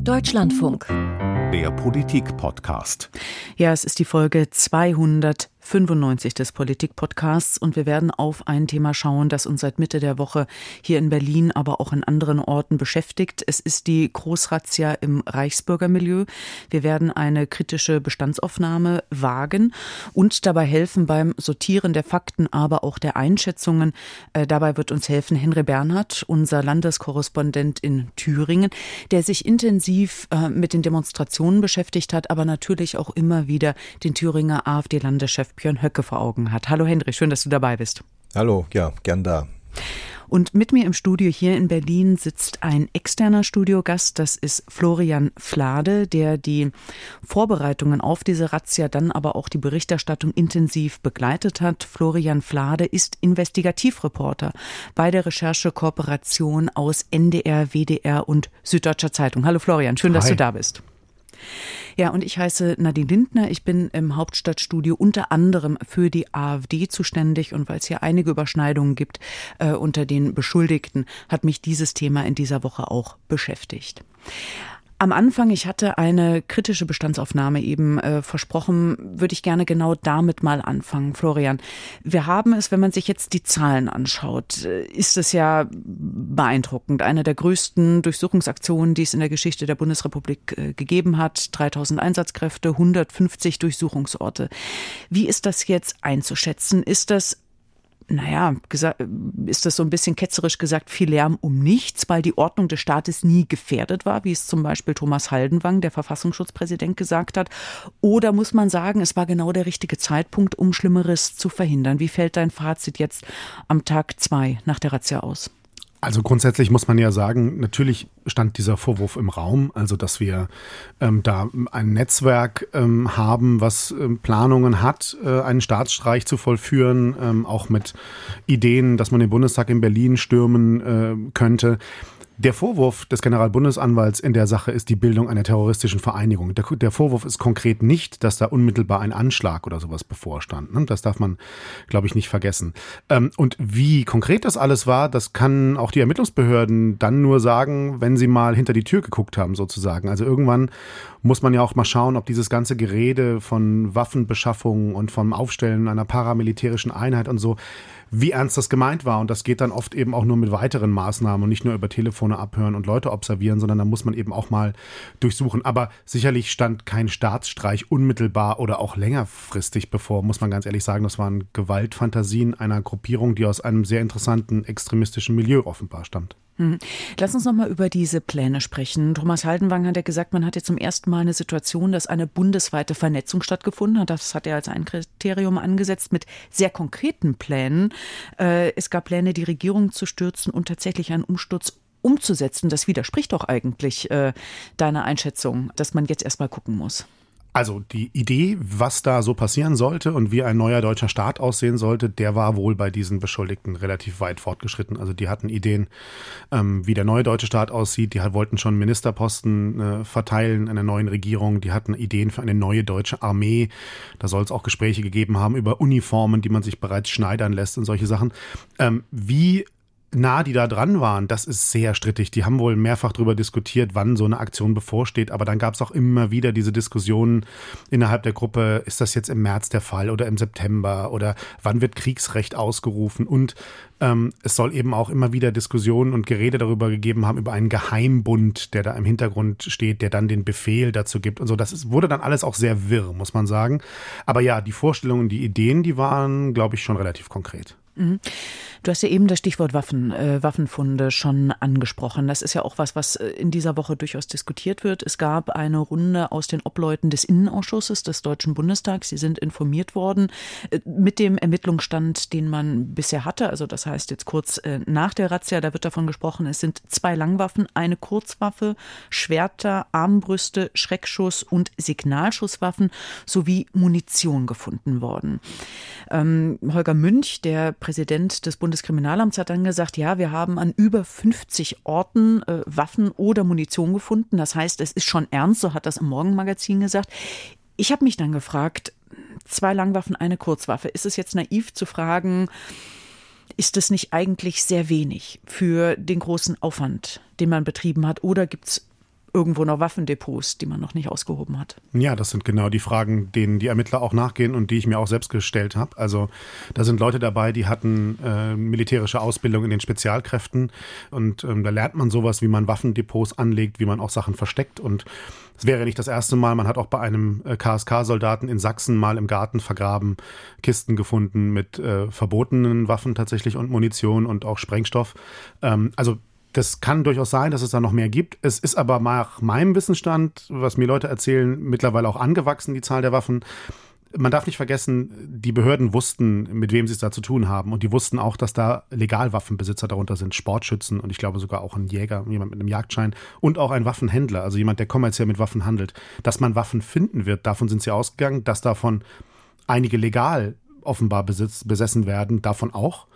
Deutschlandfunk. Der Politik-Podcast. Ja, es ist die Folge 200 95 des Politik-Podcasts und wir werden auf ein Thema schauen, das uns seit Mitte der Woche hier in Berlin, aber auch in anderen Orten beschäftigt. Es ist die Großrazzia im Reichsbürgermilieu. Wir werden eine kritische Bestandsaufnahme wagen und dabei helfen beim Sortieren der Fakten, aber auch der Einschätzungen. Äh, dabei wird uns helfen Henry Bernhard, unser Landeskorrespondent in Thüringen, der sich intensiv äh, mit den Demonstrationen beschäftigt hat, aber natürlich auch immer wieder den Thüringer AfD-Landeschef Björn Höcke vor Augen hat. Hallo Henry, schön, dass du dabei bist. Hallo, ja, gern da. Und mit mir im Studio hier in Berlin sitzt ein externer Studiogast, das ist Florian Flade, der die Vorbereitungen auf diese Razzia, dann aber auch die Berichterstattung intensiv begleitet hat. Florian Flade ist Investigativreporter bei der Recherchekooperation aus NDR, WDR und Süddeutscher Zeitung. Hallo Florian, schön, dass Hi. du da bist. Ja, und ich heiße Nadine Lindner. Ich bin im Hauptstadtstudio unter anderem für die AfD zuständig. Und weil es hier einige Überschneidungen gibt äh, unter den Beschuldigten, hat mich dieses Thema in dieser Woche auch beschäftigt. Am Anfang, ich hatte eine kritische Bestandsaufnahme eben äh, versprochen, würde ich gerne genau damit mal anfangen, Florian. Wir haben es, wenn man sich jetzt die Zahlen anschaut, äh, ist es ja beeindruckend. Eine der größten Durchsuchungsaktionen, die es in der Geschichte der Bundesrepublik äh, gegeben hat. 3000 Einsatzkräfte, 150 Durchsuchungsorte. Wie ist das jetzt einzuschätzen? Ist das naja, ist das so ein bisschen ketzerisch gesagt, viel Lärm um nichts, weil die Ordnung des Staates nie gefährdet war, wie es zum Beispiel Thomas Haldenwang, der Verfassungsschutzpräsident, gesagt hat? Oder muss man sagen, es war genau der richtige Zeitpunkt, um Schlimmeres zu verhindern? Wie fällt dein Fazit jetzt am Tag zwei nach der Razzia aus? Also grundsätzlich muss man ja sagen, natürlich stand dieser Vorwurf im Raum, also dass wir ähm, da ein Netzwerk ähm, haben, was ähm, Planungen hat, äh, einen Staatsstreich zu vollführen, ähm, auch mit Ideen, dass man den Bundestag in Berlin stürmen äh, könnte. Der Vorwurf des Generalbundesanwalts in der Sache ist die Bildung einer terroristischen Vereinigung. Der, der, Vorwurf ist konkret nicht, dass da unmittelbar ein Anschlag oder sowas bevorstand. Ne? Das darf man, glaube ich, nicht vergessen. Ähm, und wie konkret das alles war, das kann auch die Ermittlungsbehörden dann nur sagen, wenn sie mal hinter die Tür geguckt haben, sozusagen. Also irgendwann muss man ja auch mal schauen, ob dieses ganze Gerede von Waffenbeschaffung und vom Aufstellen einer paramilitärischen Einheit und so, wie ernst das gemeint war. Und das geht dann oft eben auch nur mit weiteren Maßnahmen und nicht nur über Telefone abhören und Leute observieren, sondern da muss man eben auch mal durchsuchen. Aber sicherlich stand kein Staatsstreich unmittelbar oder auch längerfristig bevor, muss man ganz ehrlich sagen. Das waren Gewaltfantasien einer Gruppierung, die aus einem sehr interessanten extremistischen Milieu offenbar stammt. Hm. Lass uns noch mal über diese Pläne sprechen. Thomas Haldenwang hat ja gesagt, man hat jetzt zum ersten Mal eine Situation, dass eine bundesweite Vernetzung stattgefunden hat. Das hat er als ein Kriterium angesetzt mit sehr konkreten Plänen. Äh, es gab Pläne, die Regierung zu stürzen und tatsächlich einen Umsturz umzusetzen. Das widerspricht doch eigentlich äh, deiner Einschätzung, dass man jetzt erst mal gucken muss. Also die Idee, was da so passieren sollte und wie ein neuer deutscher Staat aussehen sollte, der war wohl bei diesen Beschuldigten relativ weit fortgeschritten. Also die hatten Ideen, ähm, wie der neue deutsche Staat aussieht. Die wollten schon Ministerposten äh, verteilen in einer neuen Regierung. Die hatten Ideen für eine neue deutsche Armee. Da soll es auch Gespräche gegeben haben über Uniformen, die man sich bereits schneidern lässt und solche Sachen. Ähm, wie nah die da dran waren, das ist sehr strittig. Die haben wohl mehrfach darüber diskutiert, wann so eine Aktion bevorsteht. Aber dann gab es auch immer wieder diese Diskussionen innerhalb der Gruppe, ist das jetzt im März der Fall oder im September oder wann wird Kriegsrecht ausgerufen? Und ähm, es soll eben auch immer wieder Diskussionen und Gerede darüber gegeben haben, über einen Geheimbund, der da im Hintergrund steht, der dann den Befehl dazu gibt und so. Das ist, wurde dann alles auch sehr wirr, muss man sagen. Aber ja, die Vorstellungen, die Ideen, die waren, glaube ich, schon relativ konkret. Mhm. Du hast ja eben das Stichwort Waffen, äh, Waffenfunde schon angesprochen. Das ist ja auch was, was äh, in dieser Woche durchaus diskutiert wird. Es gab eine Runde aus den Obleuten des Innenausschusses des Deutschen Bundestags. Sie sind informiert worden äh, mit dem Ermittlungsstand, den man bisher hatte. Also das heißt jetzt kurz äh, nach der Razzia, da wird davon gesprochen, es sind zwei Langwaffen, eine Kurzwaffe, Schwerter, Armbrüste, Schreckschuss und Signalschusswaffen sowie Munition gefunden worden. Ähm, Holger Münch, der Präsident des Bundeskriminalamts hat dann gesagt, ja, wir haben an über 50 Orten äh, Waffen oder Munition gefunden. Das heißt, es ist schon ernst, so hat das im Morgenmagazin gesagt. Ich habe mich dann gefragt, zwei Langwaffen, eine Kurzwaffe. Ist es jetzt naiv zu fragen, ist es nicht eigentlich sehr wenig für den großen Aufwand, den man betrieben hat? Oder gibt es irgendwo noch Waffendepots, die man noch nicht ausgehoben hat? Ja, das sind genau die Fragen, denen die Ermittler auch nachgehen und die ich mir auch selbst gestellt habe. Also da sind Leute dabei, die hatten äh, militärische Ausbildung in den Spezialkräften und ähm, da lernt man sowas, wie man Waffendepots anlegt, wie man auch Sachen versteckt und es wäre nicht das erste Mal. Man hat auch bei einem äh, KSK-Soldaten in Sachsen mal im Garten vergraben, Kisten gefunden mit äh, verbotenen Waffen tatsächlich und Munition und auch Sprengstoff. Ähm, also das kann durchaus sein, dass es da noch mehr gibt. Es ist aber nach meinem Wissensstand, was mir Leute erzählen, mittlerweile auch angewachsen, die Zahl der Waffen. Man darf nicht vergessen, die Behörden wussten, mit wem sie es da zu tun haben. Und die wussten auch, dass da Legalwaffenbesitzer darunter sind, Sportschützen und ich glaube sogar auch ein Jäger, jemand mit einem Jagdschein und auch ein Waffenhändler, also jemand, der kommerziell mit Waffen handelt. Dass man Waffen finden wird, davon sind sie ausgegangen, dass davon einige legal offenbar besitz, besessen werden, davon auch.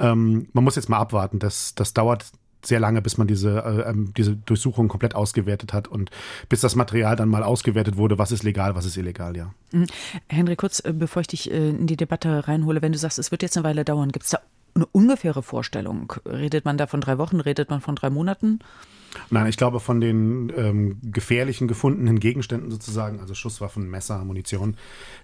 Ähm, man muss jetzt mal abwarten. Das, das dauert sehr lange, bis man diese, äh, ähm, diese Durchsuchung komplett ausgewertet hat und bis das Material dann mal ausgewertet wurde, was ist legal, was ist illegal, ja. Mhm. Henry, kurz, äh, bevor ich dich äh, in die Debatte reinhole, wenn du sagst, es wird jetzt eine Weile dauern, gibt es da eine ungefähre Vorstellung? Redet man da von drei Wochen, redet man von drei Monaten? Nein, ich glaube, von den ähm, gefährlichen gefundenen Gegenständen sozusagen, also Schusswaffen, Messer, Munition,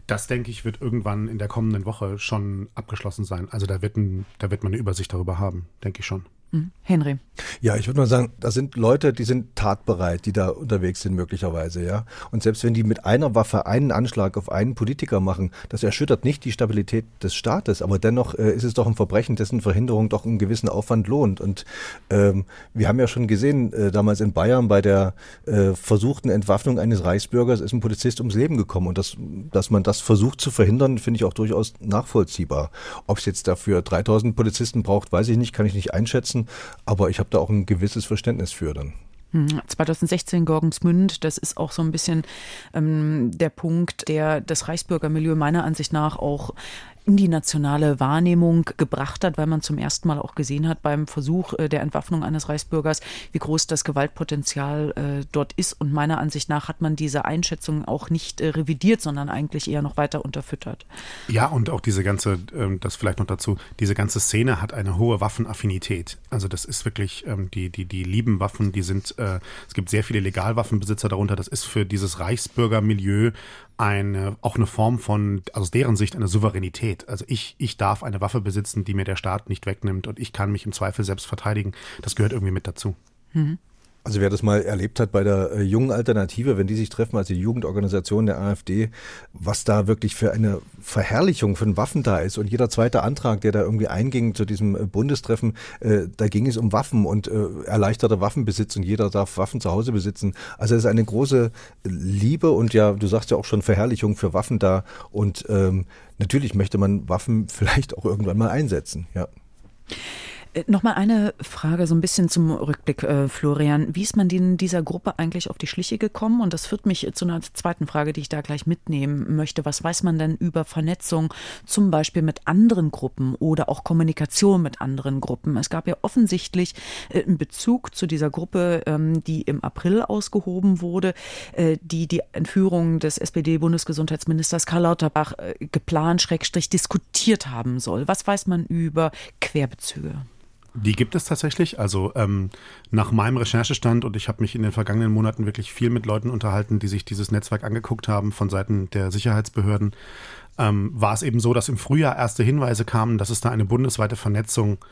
das denke ich, wird irgendwann in der kommenden Woche schon abgeschlossen sein. Also da wird, ein, da wird man eine Übersicht darüber haben, denke ich schon. Hm. Henry. Ja, ich würde mal sagen, da sind Leute, die sind tatbereit, die da unterwegs sind möglicherweise, ja. Und selbst wenn die mit einer Waffe einen Anschlag auf einen Politiker machen, das erschüttert nicht die Stabilität des Staates, aber dennoch äh, ist es doch ein Verbrechen, dessen Verhinderung doch einen gewissen Aufwand lohnt. Und ähm, wir haben ja schon gesehen, äh, damals in Bayern bei der äh, versuchten Entwaffnung eines Reichsbürgers ist ein Polizist ums Leben gekommen. Und das, dass man das versucht zu verhindern, finde ich auch durchaus nachvollziehbar. Ob es jetzt dafür 3000 Polizisten braucht, weiß ich nicht, kann ich nicht einschätzen. Aber ich habe da auch ein gewisses Verständnis für dann. 2016 hm, Gorgensmünd, das ist auch so ein bisschen ähm, der Punkt, der das Reichsbürgermilieu meiner Ansicht nach auch in die nationale Wahrnehmung gebracht hat, weil man zum ersten Mal auch gesehen hat beim Versuch äh, der Entwaffnung eines Reichsbürgers, wie groß das Gewaltpotenzial äh, dort ist. Und meiner Ansicht nach hat man diese Einschätzung auch nicht äh, revidiert, sondern eigentlich eher noch weiter unterfüttert. Ja, und auch diese ganze, ähm, das vielleicht noch dazu, diese ganze Szene hat eine hohe Waffenaffinität. Also das ist wirklich, ähm, die, die, die lieben Waffen, die sind, es gibt sehr viele Legalwaffenbesitzer darunter. Das ist für dieses Reichsbürgermilieu eine, auch eine Form von, aus deren Sicht eine Souveränität. Also ich, ich darf eine Waffe besitzen, die mir der Staat nicht wegnimmt und ich kann mich im Zweifel selbst verteidigen. Das gehört irgendwie mit dazu. Mhm. Also wer das mal erlebt hat bei der äh, jungen Alternative, wenn die sich treffen, also die Jugendorganisation der AfD, was da wirklich für eine Verherrlichung von Waffen da ist und jeder zweite Antrag, der da irgendwie einging zu diesem äh, Bundestreffen, äh, da ging es um Waffen und äh, erleichterter Waffenbesitz und jeder darf Waffen zu Hause besitzen. Also es ist eine große Liebe und ja, du sagst ja auch schon Verherrlichung für Waffen da und ähm, natürlich möchte man Waffen vielleicht auch irgendwann mal einsetzen, ja. Äh, Nochmal eine Frage so ein bisschen zum Rückblick, äh, Florian. Wie ist man in dieser Gruppe eigentlich auf die Schliche gekommen? Und das führt mich zu einer zweiten Frage, die ich da gleich mitnehmen möchte. Was weiß man denn über Vernetzung zum Beispiel mit anderen Gruppen oder auch Kommunikation mit anderen Gruppen? Es gab ja offensichtlich äh, einen Bezug zu dieser Gruppe, ähm, die im April ausgehoben wurde, äh, die die Entführung des SPD-Bundesgesundheitsministers Karl Lauterbach äh, geplant, schrägstrich diskutiert haben soll. Was weiß man über Querbezüge? Die gibt es tatsächlich. Also ähm, nach meinem Recherchestand und ich habe mich in den vergangenen Monaten wirklich viel mit Leuten unterhalten, die sich dieses Netzwerk angeguckt haben von Seiten der Sicherheitsbehörden, ähm, war es eben so, dass im Frühjahr erste Hinweise kamen, dass es da eine bundesweite Vernetzung gibt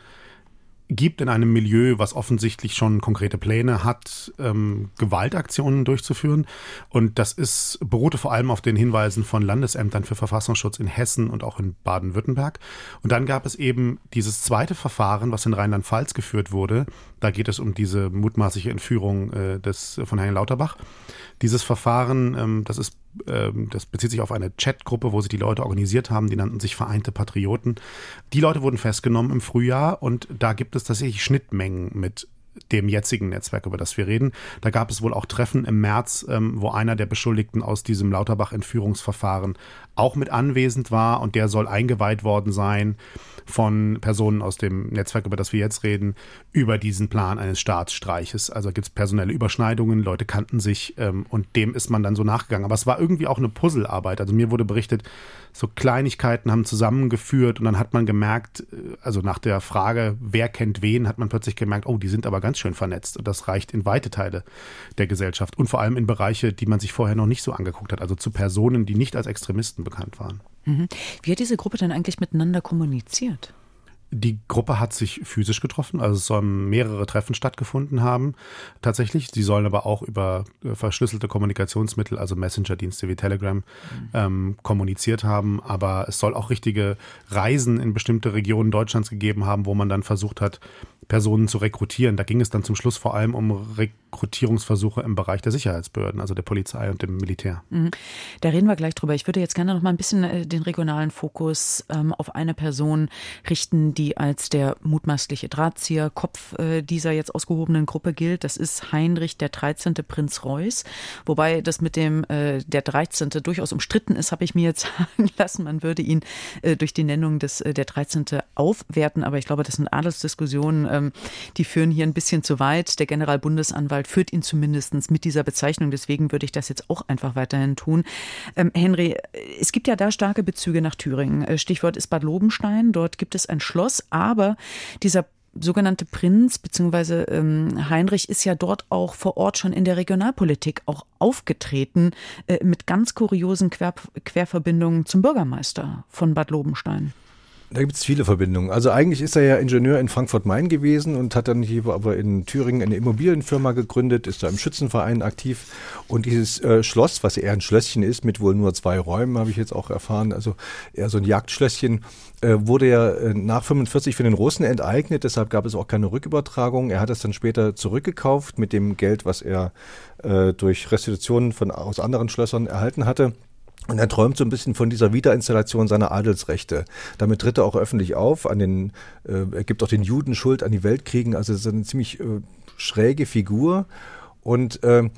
in einem Milieu, was offensichtlich schon konkrete Pläne hat, ähm, Gewaltaktionen durchzuführen. Und das ist, beruhte vor allem auf den Hinweisen von Landesämtern für Verfassungsschutz in Hessen und auch in Baden-Württemberg. Und dann gab es eben dieses zweite Verfahren, was in Rheinland-Pfalz geführt wurde. Da geht es um diese mutmaßliche Entführung äh, des, von Herrn Lauterbach. Dieses Verfahren, ähm, das ist ähm, das bezieht sich auf eine Chatgruppe, wo sich die Leute organisiert haben, die nannten sich Vereinte Patrioten. Die Leute wurden festgenommen im Frühjahr und da gibt es tatsächlich Schnittmengen mit dem jetzigen Netzwerk, über das wir reden. Da gab es wohl auch Treffen im März, ähm, wo einer der Beschuldigten aus diesem Lauterbach-Entführungsverfahren auch mit anwesend war und der soll eingeweiht worden sein von Personen aus dem Netzwerk, über das wir jetzt reden, über diesen Plan eines Staatsstreiches. Also gibt es personelle Überschneidungen, Leute kannten sich ähm, und dem ist man dann so nachgegangen. Aber es war irgendwie auch eine Puzzlearbeit. Also mir wurde berichtet, so Kleinigkeiten haben zusammengeführt und dann hat man gemerkt, äh, also nach der Frage, wer kennt wen, hat man plötzlich gemerkt, oh, die sind aber ganz schön vernetzt. Und das reicht in weite Teile der Gesellschaft und vor allem in Bereiche, die man sich vorher noch nicht so angeguckt hat, also zu Personen, die nicht als Extremisten bekannt waren. Mhm. Wie hat diese Gruppe denn eigentlich miteinander kommuniziert? Die Gruppe hat sich physisch getroffen, also es sollen mehrere Treffen stattgefunden haben, tatsächlich. Sie sollen aber auch über äh, verschlüsselte Kommunikationsmittel, also Messenger-Dienste wie Telegram, mhm. ähm, kommuniziert haben. Aber es soll auch richtige Reisen in bestimmte Regionen Deutschlands gegeben haben, wo man dann versucht hat, Personen zu rekrutieren. Da ging es dann zum Schluss vor allem um Rekrutierungsversuche im Bereich der Sicherheitsbehörden, also der Polizei und dem Militär. Mhm. Da reden wir gleich drüber. Ich würde jetzt gerne noch mal ein bisschen äh, den regionalen Fokus ähm, auf eine Person richten, die als der mutmaßliche Drahtzieher, Kopf äh, dieser jetzt ausgehobenen Gruppe gilt. Das ist Heinrich der 13. Prinz Reuß. Wobei das mit dem äh, der 13. durchaus umstritten ist, habe ich mir jetzt sagen lassen. Man würde ihn äh, durch die Nennung des äh, der 13. aufwerten. Aber ich glaube, das sind Adelsdiskussionen ähm, die führen hier ein bisschen zu weit. Der Generalbundesanwalt führt ihn zumindest mit dieser Bezeichnung. Deswegen würde ich das jetzt auch einfach weiterhin tun. Ähm, Henry, es gibt ja da starke Bezüge nach Thüringen. Äh, Stichwort ist Bad Lobenstein. Dort gibt es ein Schloss, aber dieser sogenannte Prinz bzw. Ähm, Heinrich ist ja dort auch vor Ort schon in der Regionalpolitik auch aufgetreten äh, mit ganz kuriosen Quer Querverbindungen zum Bürgermeister von Bad Lobenstein. Da gibt es viele Verbindungen. Also eigentlich ist er ja Ingenieur in Frankfurt-Main gewesen und hat dann hier aber in Thüringen eine Immobilienfirma gegründet, ist da im Schützenverein aktiv. Und dieses äh, Schloss, was eher ein Schlösschen ist, mit wohl nur zwei Räumen, habe ich jetzt auch erfahren, also eher so ein Jagdschlösschen, äh, wurde ja äh, nach 45 für den Russen enteignet, deshalb gab es auch keine Rückübertragung. Er hat es dann später zurückgekauft mit dem Geld, was er äh, durch Restitutionen von, aus anderen Schlössern erhalten hatte. Und er träumt so ein bisschen von dieser Wiederinstallation seiner Adelsrechte. Damit tritt er auch öffentlich auf, an den, äh, er gibt auch den Juden Schuld an die Weltkriegen. Also ist eine ziemlich äh, schräge Figur. Und äh,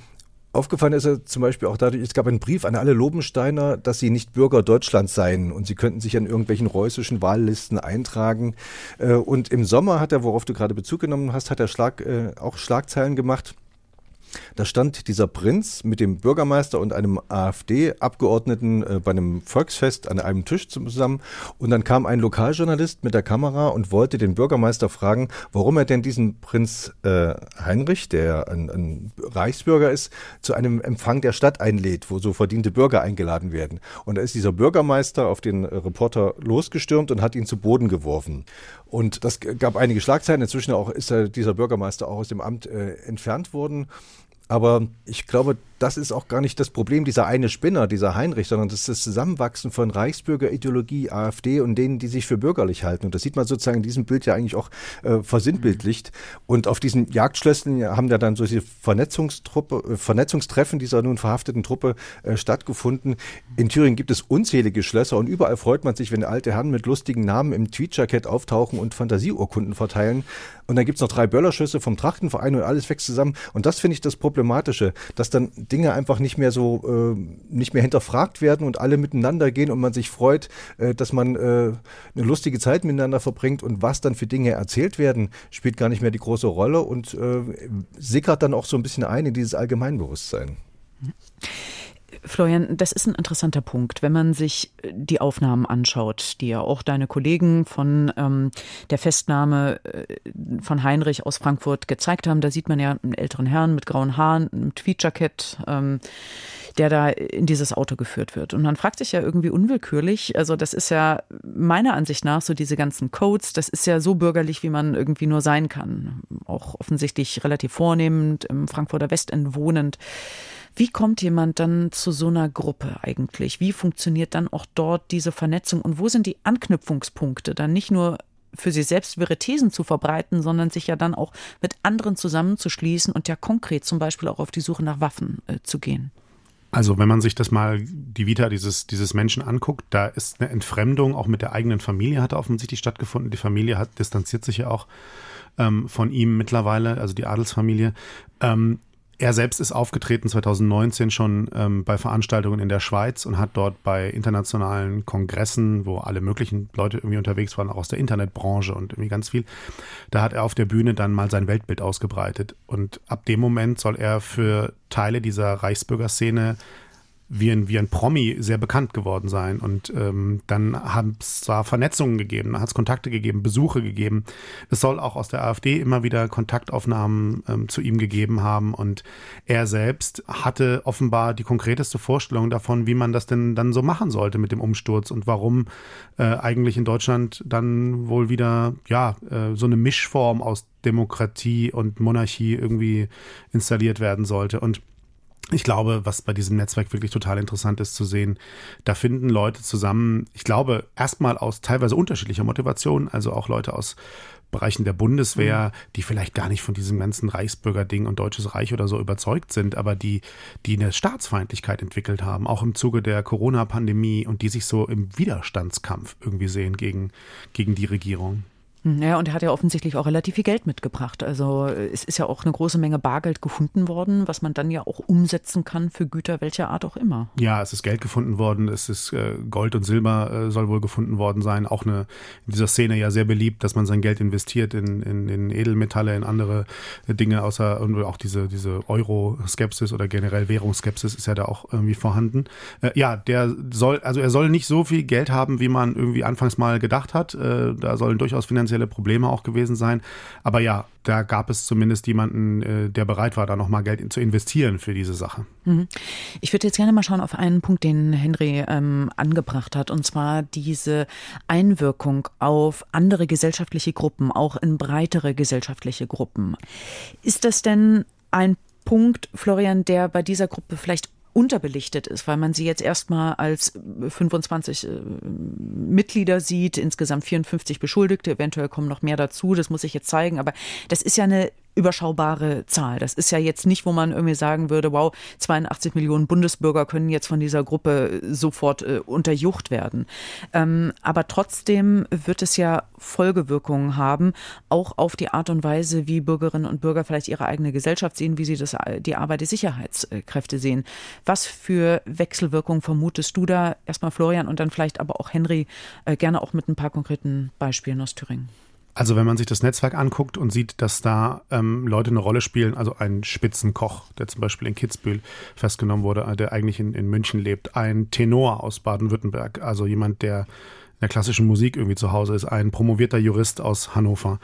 aufgefallen ist er zum Beispiel auch dadurch, es gab einen Brief an alle Lobensteiner, dass sie nicht Bürger Deutschlands seien und sie könnten sich an irgendwelchen reußischen Wahllisten eintragen. Äh, und im Sommer hat er, worauf du gerade Bezug genommen hast, hat er Schlag, äh, auch Schlagzeilen gemacht da stand dieser Prinz mit dem Bürgermeister und einem AfD-Abgeordneten äh, bei einem Volksfest an einem Tisch zusammen. Und dann kam ein Lokaljournalist mit der Kamera und wollte den Bürgermeister fragen, warum er denn diesen Prinz äh, Heinrich, der ein, ein Reichsbürger ist, zu einem Empfang der Stadt einlädt, wo so verdiente Bürger eingeladen werden. Und da ist dieser Bürgermeister auf den Reporter losgestürmt und hat ihn zu Boden geworfen. Und das gab einige Schlagzeilen. Inzwischen auch ist dieser Bürgermeister auch aus dem Amt äh, entfernt worden. Aber ich glaube, das ist auch gar nicht das Problem dieser eine Spinner, dieser Heinrich, sondern das ist das Zusammenwachsen von Reichsbürgerideologie, AfD und denen, die sich für bürgerlich halten. Und das sieht man sozusagen in diesem Bild ja eigentlich auch äh, versinnbildlicht. Und auf diesen Jagdschlösschen haben ja dann solche Vernetzungstruppe, äh, Vernetzungstreffen dieser nun verhafteten Truppe äh, stattgefunden. In Thüringen gibt es unzählige Schlösser und überall freut man sich, wenn alte Herren mit lustigen Namen im Tweetjacket auftauchen und Fantasieurkunden verteilen. Und dann gibt es noch drei Böllerschüsse vom Trachtenverein und alles wächst zusammen. Und das finde ich das Problematische, dass dann Dinge einfach nicht mehr so, äh, nicht mehr hinterfragt werden und alle miteinander gehen und man sich freut, äh, dass man äh, eine lustige Zeit miteinander verbringt und was dann für Dinge erzählt werden, spielt gar nicht mehr die große Rolle und äh, sickert dann auch so ein bisschen ein in dieses Allgemeinbewusstsein. Florian, das ist ein interessanter Punkt. Wenn man sich die Aufnahmen anschaut, die ja auch deine Kollegen von ähm, der Festnahme äh, von Heinrich aus Frankfurt gezeigt haben, da sieht man ja einen älteren Herrn mit grauen Haaren, einem Tweetjackett, ähm, der da in dieses Auto geführt wird. Und man fragt sich ja irgendwie unwillkürlich, also das ist ja meiner Ansicht nach so diese ganzen Codes, das ist ja so bürgerlich, wie man irgendwie nur sein kann. Auch offensichtlich relativ vornehmend, im Frankfurter Westend wohnend. Wie kommt jemand dann zu so einer Gruppe eigentlich? Wie funktioniert dann auch dort diese Vernetzung und wo sind die Anknüpfungspunkte? Dann nicht nur für sich selbst wirre Thesen zu verbreiten, sondern sich ja dann auch mit anderen zusammenzuschließen und ja konkret zum Beispiel auch auf die Suche nach Waffen äh, zu gehen. Also wenn man sich das mal, die Vita dieses, dieses Menschen anguckt, da ist eine Entfremdung auch mit der eigenen Familie hat offensichtlich stattgefunden. Die Familie hat distanziert sich ja auch ähm, von ihm mittlerweile, also die Adelsfamilie. Ähm, er selbst ist aufgetreten 2019 schon ähm, bei Veranstaltungen in der Schweiz und hat dort bei internationalen Kongressen, wo alle möglichen Leute irgendwie unterwegs waren, auch aus der Internetbranche und irgendwie ganz viel, da hat er auf der Bühne dann mal sein Weltbild ausgebreitet. Und ab dem Moment soll er für Teile dieser Reichsbürgerszene wie ein, wie ein Promi sehr bekannt geworden sein. Und ähm, dann haben es zwar Vernetzungen gegeben, hat es Kontakte gegeben, Besuche gegeben. Es soll auch aus der AfD immer wieder Kontaktaufnahmen ähm, zu ihm gegeben haben. Und er selbst hatte offenbar die konkreteste Vorstellung davon, wie man das denn dann so machen sollte mit dem Umsturz und warum äh, eigentlich in Deutschland dann wohl wieder ja äh, so eine Mischform aus Demokratie und Monarchie irgendwie installiert werden sollte. Und ich glaube, was bei diesem Netzwerk wirklich total interessant ist zu sehen, da finden Leute zusammen, ich glaube, erstmal aus teilweise unterschiedlicher Motivation, also auch Leute aus Bereichen der Bundeswehr, mhm. die vielleicht gar nicht von diesem ganzen Reichsbürgerding und Deutsches Reich oder so überzeugt sind, aber die, die eine Staatsfeindlichkeit entwickelt haben, auch im Zuge der Corona-Pandemie und die sich so im Widerstandskampf irgendwie sehen gegen, gegen die Regierung. Ja, und er hat ja offensichtlich auch relativ viel Geld mitgebracht. Also es ist ja auch eine große Menge Bargeld gefunden worden, was man dann ja auch umsetzen kann für Güter welcher Art auch immer. Ja, es ist Geld gefunden worden, es ist äh, Gold und Silber äh, soll wohl gefunden worden sein. Auch eine in dieser Szene ja sehr beliebt, dass man sein Geld investiert in, in, in Edelmetalle, in andere Dinge, außer und auch diese, diese Euro-Skepsis oder generell Währungsskepsis ist ja da auch irgendwie vorhanden. Äh, ja, der soll, also er soll nicht so viel Geld haben, wie man irgendwie anfangs mal gedacht hat. Äh, da sollen durchaus finanzielle finanzielle Probleme auch gewesen sein. Aber ja, da gab es zumindest jemanden, äh, der bereit war, da nochmal Geld zu investieren für diese Sache. Mhm. Ich würde jetzt gerne mal schauen auf einen Punkt, den Henry ähm, angebracht hat, und zwar diese Einwirkung auf andere gesellschaftliche Gruppen, auch in breitere gesellschaftliche Gruppen. Ist das denn ein Punkt, Florian, der bei dieser Gruppe vielleicht unterbelichtet ist, weil man sie jetzt erstmal als 25 äh, Mitglieder sieht, insgesamt 54 Beschuldigte, eventuell kommen noch mehr dazu, das muss ich jetzt zeigen, aber das ist ja eine überschaubare Zahl. Das ist ja jetzt nicht, wo man irgendwie sagen würde, wow, 82 Millionen Bundesbürger können jetzt von dieser Gruppe sofort äh, unterjucht werden. Ähm, aber trotzdem wird es ja Folgewirkungen haben, auch auf die Art und Weise, wie Bürgerinnen und Bürger vielleicht ihre eigene Gesellschaft sehen, wie sie das, die Arbeit der Sicherheitskräfte sehen. Was für Wechselwirkungen vermutest du da? Erstmal Florian und dann vielleicht aber auch Henry, äh, gerne auch mit ein paar konkreten Beispielen aus Thüringen. Also wenn man sich das Netzwerk anguckt und sieht, dass da ähm, Leute eine Rolle spielen, also ein Spitzenkoch, der zum Beispiel in Kitzbühel festgenommen wurde, äh, der eigentlich in, in München lebt, ein Tenor aus Baden-Württemberg, also jemand, der in der klassischen Musik irgendwie zu Hause ist, ein promovierter Jurist aus Hannover,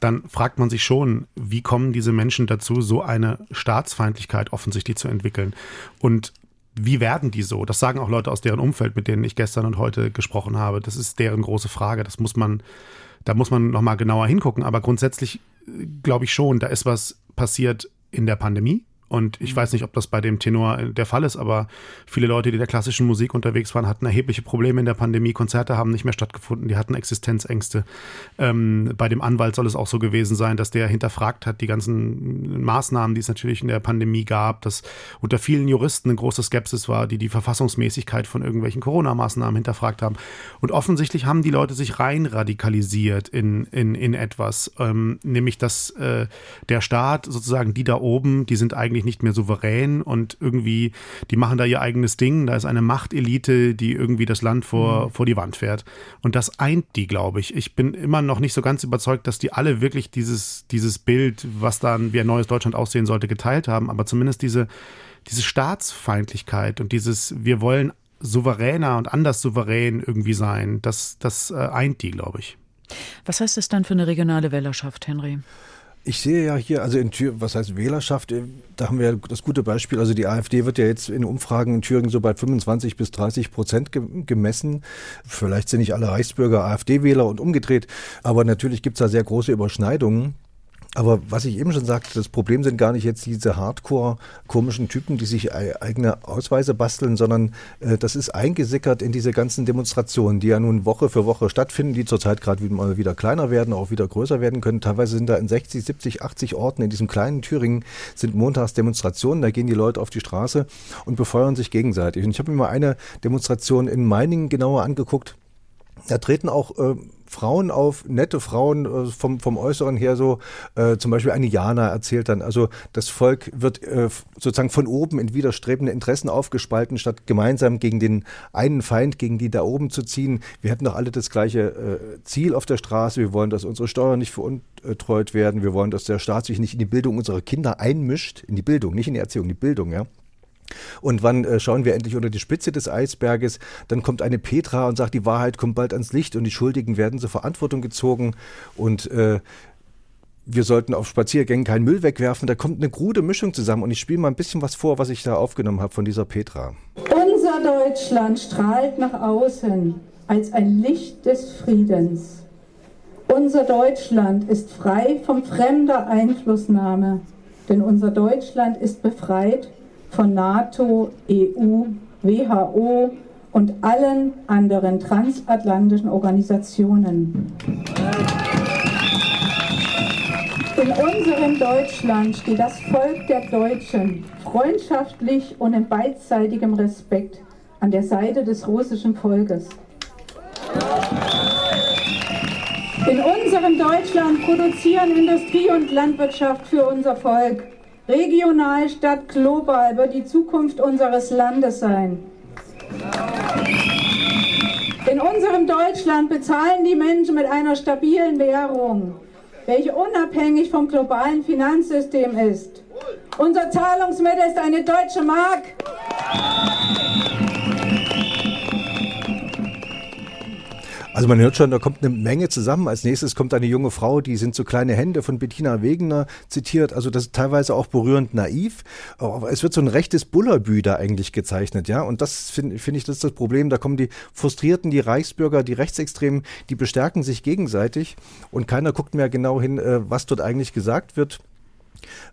dann fragt man sich schon, wie kommen diese Menschen dazu, so eine Staatsfeindlichkeit offensichtlich zu entwickeln? Und wie werden die so? Das sagen auch Leute aus deren Umfeld, mit denen ich gestern und heute gesprochen habe. Das ist deren große Frage. Das muss man da muss man nochmal genauer hingucken. Aber grundsätzlich äh, glaube ich schon, da ist was passiert in der Pandemie. Und ich mhm. weiß nicht, ob das bei dem Tenor äh, der Fall ist, aber viele Leute, die der klassischen Musik unterwegs waren, hatten erhebliche Probleme in der Pandemie. Konzerte haben nicht mehr stattgefunden, die hatten Existenzängste. Ähm, bei dem Anwalt soll es auch so gewesen sein, dass der hinterfragt hat, die ganzen Maßnahmen, die es natürlich in der Pandemie gab, dass unter vielen Juristen eine große Skepsis war, die die Verfassungsmäßigkeit von irgendwelchen Corona-Maßnahmen hinterfragt haben. Und offensichtlich haben die Leute sich rein radikalisiert in, in, in etwas, ähm, nämlich dass äh, der Staat sozusagen, die da oben, die sind eigentlich eigentlich nicht mehr souverän und irgendwie, die machen da ihr eigenes Ding. Da ist eine Machtelite, die irgendwie das Land vor, mhm. vor die Wand fährt. Und das eint die, glaube ich. Ich bin immer noch nicht so ganz überzeugt, dass die alle wirklich dieses, dieses Bild, was dann wie ein neues Deutschland aussehen sollte, geteilt haben. Aber zumindest diese, diese Staatsfeindlichkeit und dieses, wir wollen souveräner und anders souverän irgendwie sein, das, das äh, eint die, glaube ich. Was heißt das dann für eine regionale Wählerschaft, Henry? Ich sehe ja hier, also in Thüringen, was heißt Wählerschaft, äh, da haben wir das gute Beispiel, also die AfD wird ja jetzt in Umfragen in Thüringen so bei 25 bis 30 Prozent gemessen. Vielleicht sind nicht alle Reichsbürger AfD-Wähler und umgedreht, aber natürlich gibt es da sehr große Überschneidungen. Aber was ich eben schon sagte, das Problem sind gar nicht jetzt diese hardcore-komischen Typen, die sich eigene Ausweise basteln, sondern äh, das ist eingesickert in diese ganzen Demonstrationen, die ja nun Woche für Woche stattfinden, die zurzeit gerade wieder, wieder kleiner werden, auch wieder größer werden können. Teilweise sind da in 60, 70, 80 Orten in diesem kleinen Thüringen sind montags Demonstrationen, da gehen die Leute auf die Straße und befeuern sich gegenseitig. Und ich habe mir mal eine Demonstration in Meiningen genauer angeguckt. Da treten auch äh, Frauen auf, nette Frauen äh, vom, vom Äußeren her so, äh, zum Beispiel eine Jana erzählt dann, also das Volk wird äh, sozusagen von oben in widerstrebende Interessen aufgespalten, statt gemeinsam gegen den einen Feind, gegen die da oben zu ziehen. Wir hätten doch alle das gleiche äh, Ziel auf der Straße. Wir wollen, dass unsere Steuern nicht veruntreut werden. Wir wollen, dass der Staat sich nicht in die Bildung unserer Kinder einmischt, in die Bildung, nicht in die Erziehung, die Bildung, ja. Und wann äh, schauen wir endlich unter die Spitze des Eisberges? Dann kommt eine Petra und sagt, die Wahrheit kommt bald ans Licht und die Schuldigen werden zur Verantwortung gezogen und äh, wir sollten auf Spaziergängen keinen Müll wegwerfen. Da kommt eine krude Mischung zusammen und ich spiele mal ein bisschen was vor, was ich da aufgenommen habe von dieser Petra. Unser Deutschland strahlt nach außen als ein Licht des Friedens. Unser Deutschland ist frei von fremder Einflussnahme, denn unser Deutschland ist befreit von NATO, EU, WHO und allen anderen transatlantischen Organisationen. In unserem Deutschland steht das Volk der Deutschen freundschaftlich und in beidseitigem Respekt an der Seite des russischen Volkes. In unserem Deutschland produzieren Industrie und Landwirtschaft für unser Volk. Regional statt global wird die Zukunft unseres Landes sein. In unserem Deutschland bezahlen die Menschen mit einer stabilen Währung, welche unabhängig vom globalen Finanzsystem ist. Unser Zahlungsmittel ist eine deutsche Mark. Also man hört schon, da kommt eine Menge zusammen. Als nächstes kommt eine junge Frau, die sind so kleine Hände von Bettina Wegener zitiert. Also das ist teilweise auch berührend naiv. Aber es wird so ein rechtes Bullerbü da eigentlich gezeichnet, ja. Und das finde find ich, das ist das Problem. Da kommen die Frustrierten, die Reichsbürger, die Rechtsextremen, die bestärken sich gegenseitig und keiner guckt mehr genau hin, äh, was dort eigentlich gesagt wird.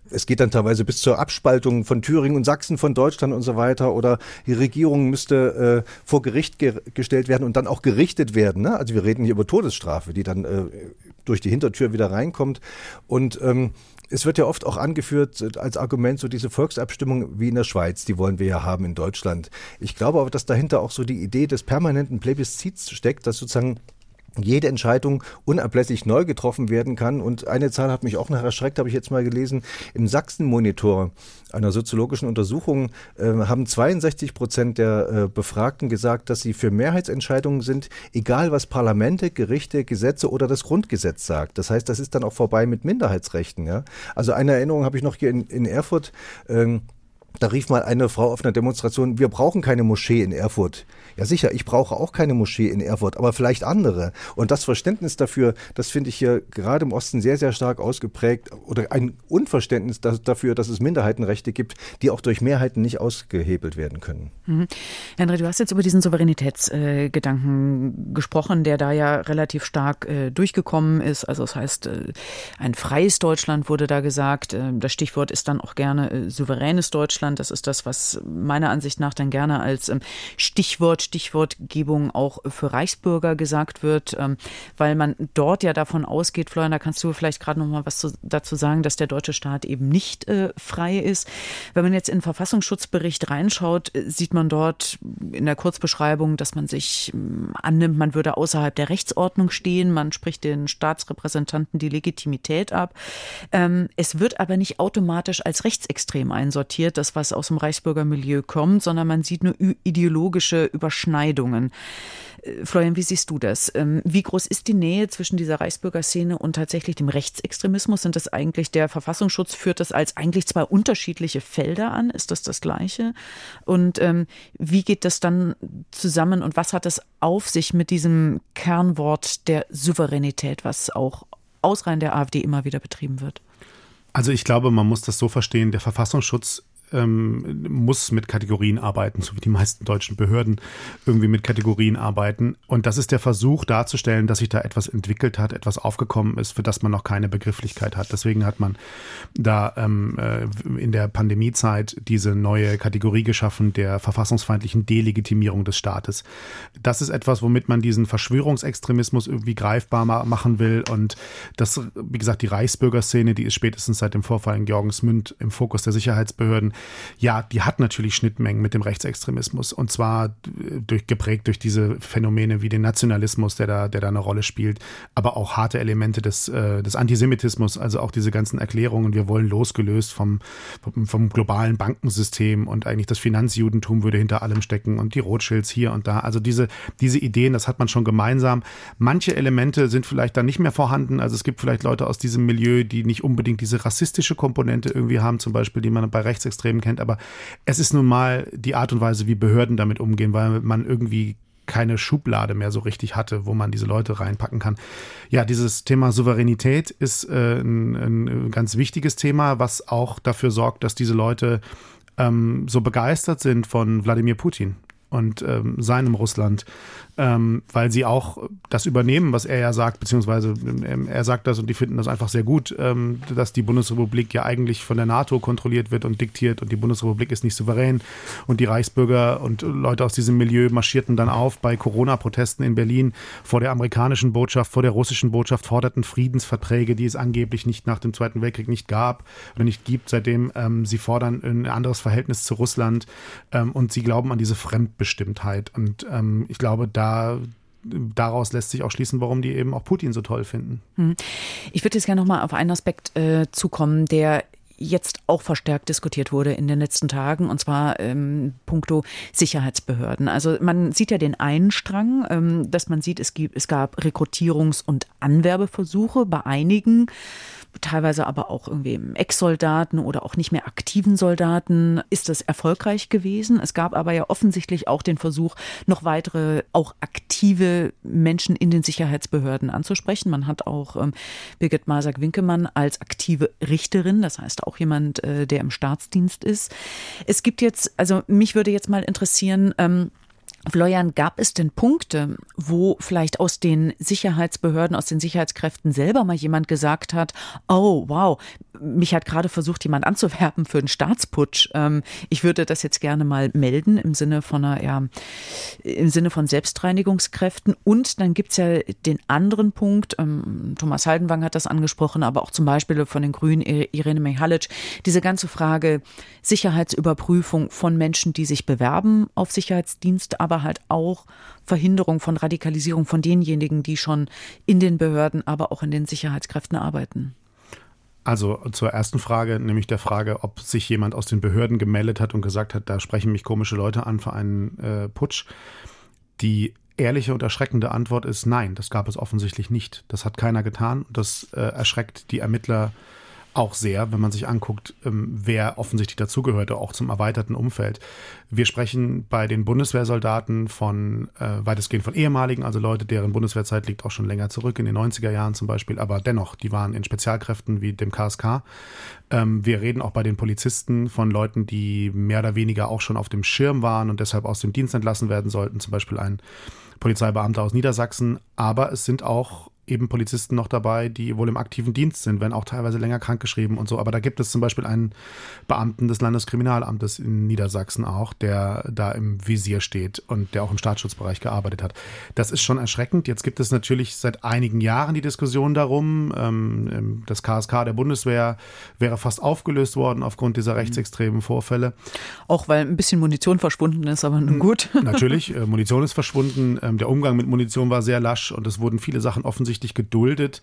Es geht dann teilweise bis zur Abspaltung von Thüringen und Sachsen von Deutschland und so weiter. Oder die Regierung müsste äh, vor Gericht ge gestellt werden und dann auch gerichtet werden. Ne? Also wir reden hier über Todesstrafe, die dann äh, durch die Hintertür wieder reinkommt. Und ähm, es wird ja oft auch angeführt äh, als Argument so diese Volksabstimmung wie in der Schweiz, die wollen wir ja haben in Deutschland. Ich glaube aber, dass dahinter auch so die Idee des permanenten Plebiszits steckt, dass sozusagen jede Entscheidung unablässig neu getroffen werden kann. Und eine Zahl hat mich auch noch erschreckt, habe ich jetzt mal gelesen. Im Sachsen-Monitor einer soziologischen Untersuchung äh, haben 62 Prozent der äh, Befragten gesagt, dass sie für Mehrheitsentscheidungen sind, egal was Parlamente, Gerichte, Gesetze oder das Grundgesetz sagt. Das heißt, das ist dann auch vorbei mit Minderheitsrechten. Ja? Also eine Erinnerung habe ich noch hier in, in Erfurt. Ähm, da rief mal eine Frau auf einer Demonstration, wir brauchen keine Moschee in Erfurt. Ja sicher, ich brauche auch keine Moschee in Erfurt, aber vielleicht andere. Und das Verständnis dafür, das finde ich hier gerade im Osten sehr, sehr stark ausgeprägt oder ein Unverständnis dafür, dass es Minderheitenrechte gibt, die auch durch Mehrheiten nicht ausgehebelt werden können. Mhm. Henry, du hast jetzt über diesen Souveränitätsgedanken äh, gesprochen, der da ja relativ stark äh, durchgekommen ist. Also das heißt, äh, ein freies Deutschland wurde da gesagt. Äh, das Stichwort ist dann auch gerne äh, souveränes Deutschland. Das ist das, was meiner Ansicht nach dann gerne als ähm, Stichwort Stichwortgebung auch für Reichsbürger gesagt wird, ähm, weil man dort ja davon ausgeht, Florian, da kannst du vielleicht gerade noch mal was dazu sagen, dass der deutsche Staat eben nicht äh, frei ist. Wenn man jetzt in den Verfassungsschutzbericht reinschaut, äh, sieht man dort in der Kurzbeschreibung, dass man sich ähm, annimmt, man würde außerhalb der Rechtsordnung stehen, man spricht den Staatsrepräsentanten die Legitimität ab. Ähm, es wird aber nicht automatisch als rechtsextrem einsortiert, das was aus dem Reichsbürgermilieu kommt, sondern man sieht nur ideologische Überschneidungen Überschneidungen. Äh, Florian, wie siehst du das? Ähm, wie groß ist die Nähe zwischen dieser Reichsbürgerszene und tatsächlich dem Rechtsextremismus? Sind das eigentlich, der Verfassungsschutz führt das als eigentlich zwei unterschiedliche Felder an? Ist das das Gleiche? Und ähm, wie geht das dann zusammen und was hat es auf sich mit diesem Kernwort der Souveränität, was auch aus Reihen der AfD immer wieder betrieben wird? Also ich glaube, man muss das so verstehen, der Verfassungsschutz ähm, muss mit Kategorien arbeiten, so wie die meisten deutschen Behörden irgendwie mit Kategorien arbeiten. Und das ist der Versuch darzustellen, dass sich da etwas entwickelt hat, etwas aufgekommen ist, für das man noch keine Begrifflichkeit hat. Deswegen hat man da ähm, äh, in der Pandemiezeit diese neue Kategorie geschaffen der verfassungsfeindlichen Delegitimierung des Staates. Das ist etwas, womit man diesen Verschwörungsextremismus irgendwie greifbar machen will. Und das, wie gesagt, die Reichsbürgerszene, die ist spätestens seit dem Vorfall in Georgensmünd im Fokus der Sicherheitsbehörden ja, die hat natürlich Schnittmengen mit dem Rechtsextremismus und zwar äh, durch, geprägt durch diese Phänomene wie den Nationalismus, der da, der da eine Rolle spielt, aber auch harte Elemente des, äh, des Antisemitismus, also auch diese ganzen Erklärungen, wir wollen losgelöst vom, vom, vom globalen Bankensystem und eigentlich das Finanzjudentum würde hinter allem stecken und die Rothschilds hier und da. Also diese, diese Ideen, das hat man schon gemeinsam. Manche Elemente sind vielleicht dann nicht mehr vorhanden. Also es gibt vielleicht Leute aus diesem Milieu, die nicht unbedingt diese rassistische Komponente irgendwie haben, zum Beispiel, die man bei Rechtsextremen Rechtsextremen kennt, aber es ist nun mal die Art und Weise, wie Behörden damit umgehen, weil man irgendwie keine Schublade mehr so richtig hatte, wo man diese Leute reinpacken kann. Ja, dieses Thema Souveränität ist äh, ein, ein ganz wichtiges Thema, was auch dafür sorgt, dass diese Leute ähm, so begeistert sind von Wladimir Putin und ähm, seinem Russland, ähm, weil sie auch das übernehmen, was er ja sagt, beziehungsweise ähm, er sagt das und die finden das einfach sehr gut, ähm, dass die Bundesrepublik ja eigentlich von der NATO kontrolliert wird und diktiert und die Bundesrepublik ist nicht souverän und die Reichsbürger und Leute aus diesem Milieu marschierten dann auf bei Corona-Protesten in Berlin vor der amerikanischen Botschaft, vor der russischen Botschaft, forderten Friedensverträge, die es angeblich nicht nach dem Zweiten Weltkrieg nicht gab oder nicht gibt, seitdem ähm, sie fordern ein anderes Verhältnis zu Russland ähm, und sie glauben an diese Fremd Selbstbestimmtheit. Und ähm, ich glaube, da daraus lässt sich auch schließen, warum die eben auch Putin so toll finden. Hm. Ich würde jetzt gerne noch mal auf einen Aspekt äh, zukommen, der jetzt auch verstärkt diskutiert wurde in den letzten Tagen, und zwar ähm, puncto Sicherheitsbehörden. Also man sieht ja den einen Strang, ähm, dass man sieht, es, gibt, es gab Rekrutierungs- und Anwerbeversuche bei einigen teilweise aber auch irgendwie Ex-Soldaten oder auch nicht mehr aktiven Soldaten ist das erfolgreich gewesen. Es gab aber ja offensichtlich auch den Versuch, noch weitere, auch aktive Menschen in den Sicherheitsbehörden anzusprechen. Man hat auch ähm, Birgit Masak-Winkemann als aktive Richterin, das heißt auch jemand, äh, der im Staatsdienst ist. Es gibt jetzt, also mich würde jetzt mal interessieren, ähm, Florian, gab es denn Punkte, wo vielleicht aus den Sicherheitsbehörden, aus den Sicherheitskräften selber mal jemand gesagt hat, oh wow, mich hat gerade versucht, jemand anzuwerben für einen Staatsputsch. Ähm, ich würde das jetzt gerne mal melden im Sinne von einer, ja, im Sinne von Selbstreinigungskräften. Und dann gibt's ja den anderen Punkt, ähm, Thomas Haldenwang hat das angesprochen, aber auch zum Beispiel von den Grünen Irene Mihalic, diese ganze Frage Sicherheitsüberprüfung von Menschen, die sich bewerben auf Sicherheitsdienst, aber halt auch Verhinderung von Radikalisierung von denjenigen, die schon in den Behörden, aber auch in den Sicherheitskräften arbeiten. Also zur ersten Frage, nämlich der Frage, ob sich jemand aus den Behörden gemeldet hat und gesagt hat, da sprechen mich komische Leute an für einen äh, Putsch. Die ehrliche und erschreckende Antwort ist nein, das gab es offensichtlich nicht. Das hat keiner getan. Das äh, erschreckt die Ermittler auch sehr, wenn man sich anguckt, ähm, wer offensichtlich dazugehörte, auch zum erweiterten Umfeld. Wir sprechen bei den Bundeswehrsoldaten von äh, weitestgehend von ehemaligen, also Leute, deren Bundeswehrzeit liegt auch schon länger zurück, in den 90er Jahren zum Beispiel, aber dennoch, die waren in Spezialkräften wie dem KSK. Ähm, wir reden auch bei den Polizisten von Leuten, die mehr oder weniger auch schon auf dem Schirm waren und deshalb aus dem Dienst entlassen werden sollten, zum Beispiel ein Polizeibeamter aus Niedersachsen. Aber es sind auch eben Polizisten noch dabei, die wohl im aktiven Dienst sind, werden auch teilweise länger krankgeschrieben und so. Aber da gibt es zum Beispiel einen Beamten des Landeskriminalamtes in Niedersachsen auch, der da im Visier steht und der auch im Staatsschutzbereich gearbeitet hat. Das ist schon erschreckend. Jetzt gibt es natürlich seit einigen Jahren die Diskussion darum, ähm, ähm das KSK der Bundeswehr wäre fast aufgelöst worden aufgrund dieser rechtsextremen Vorfälle. Auch weil ein bisschen Munition verschwunden ist, aber nun gut. Natürlich, äh, Munition ist verschwunden. Ähm, der Umgang mit Munition war sehr lasch und es wurden viele Sachen offensichtlich offensichtlich geduldet,